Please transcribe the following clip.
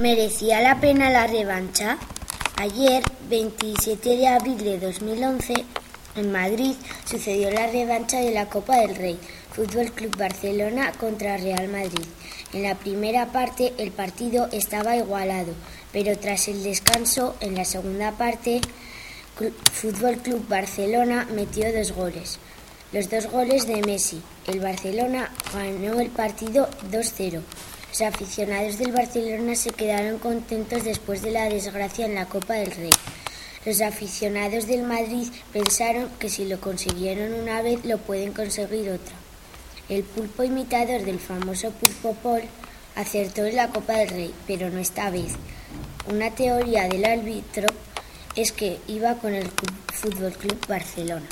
¿Merecía la pena la revancha? Ayer, 27 de abril de 2011, en Madrid sucedió la revancha de la Copa del Rey, Fútbol Club Barcelona contra Real Madrid. En la primera parte el partido estaba igualado, pero tras el descanso, en la segunda parte, Fútbol Club Barcelona metió dos goles. Los dos goles de Messi. El Barcelona ganó el partido 2-0. Los aficionados del Barcelona se quedaron contentos después de la desgracia en la Copa del Rey. Los aficionados del Madrid pensaron que si lo consiguieron una vez lo pueden conseguir otra. El pulpo imitador del famoso pulpo Paul acertó en la Copa del Rey, pero no esta vez. Una teoría del árbitro es que iba con el Fútbol Club Barcelona.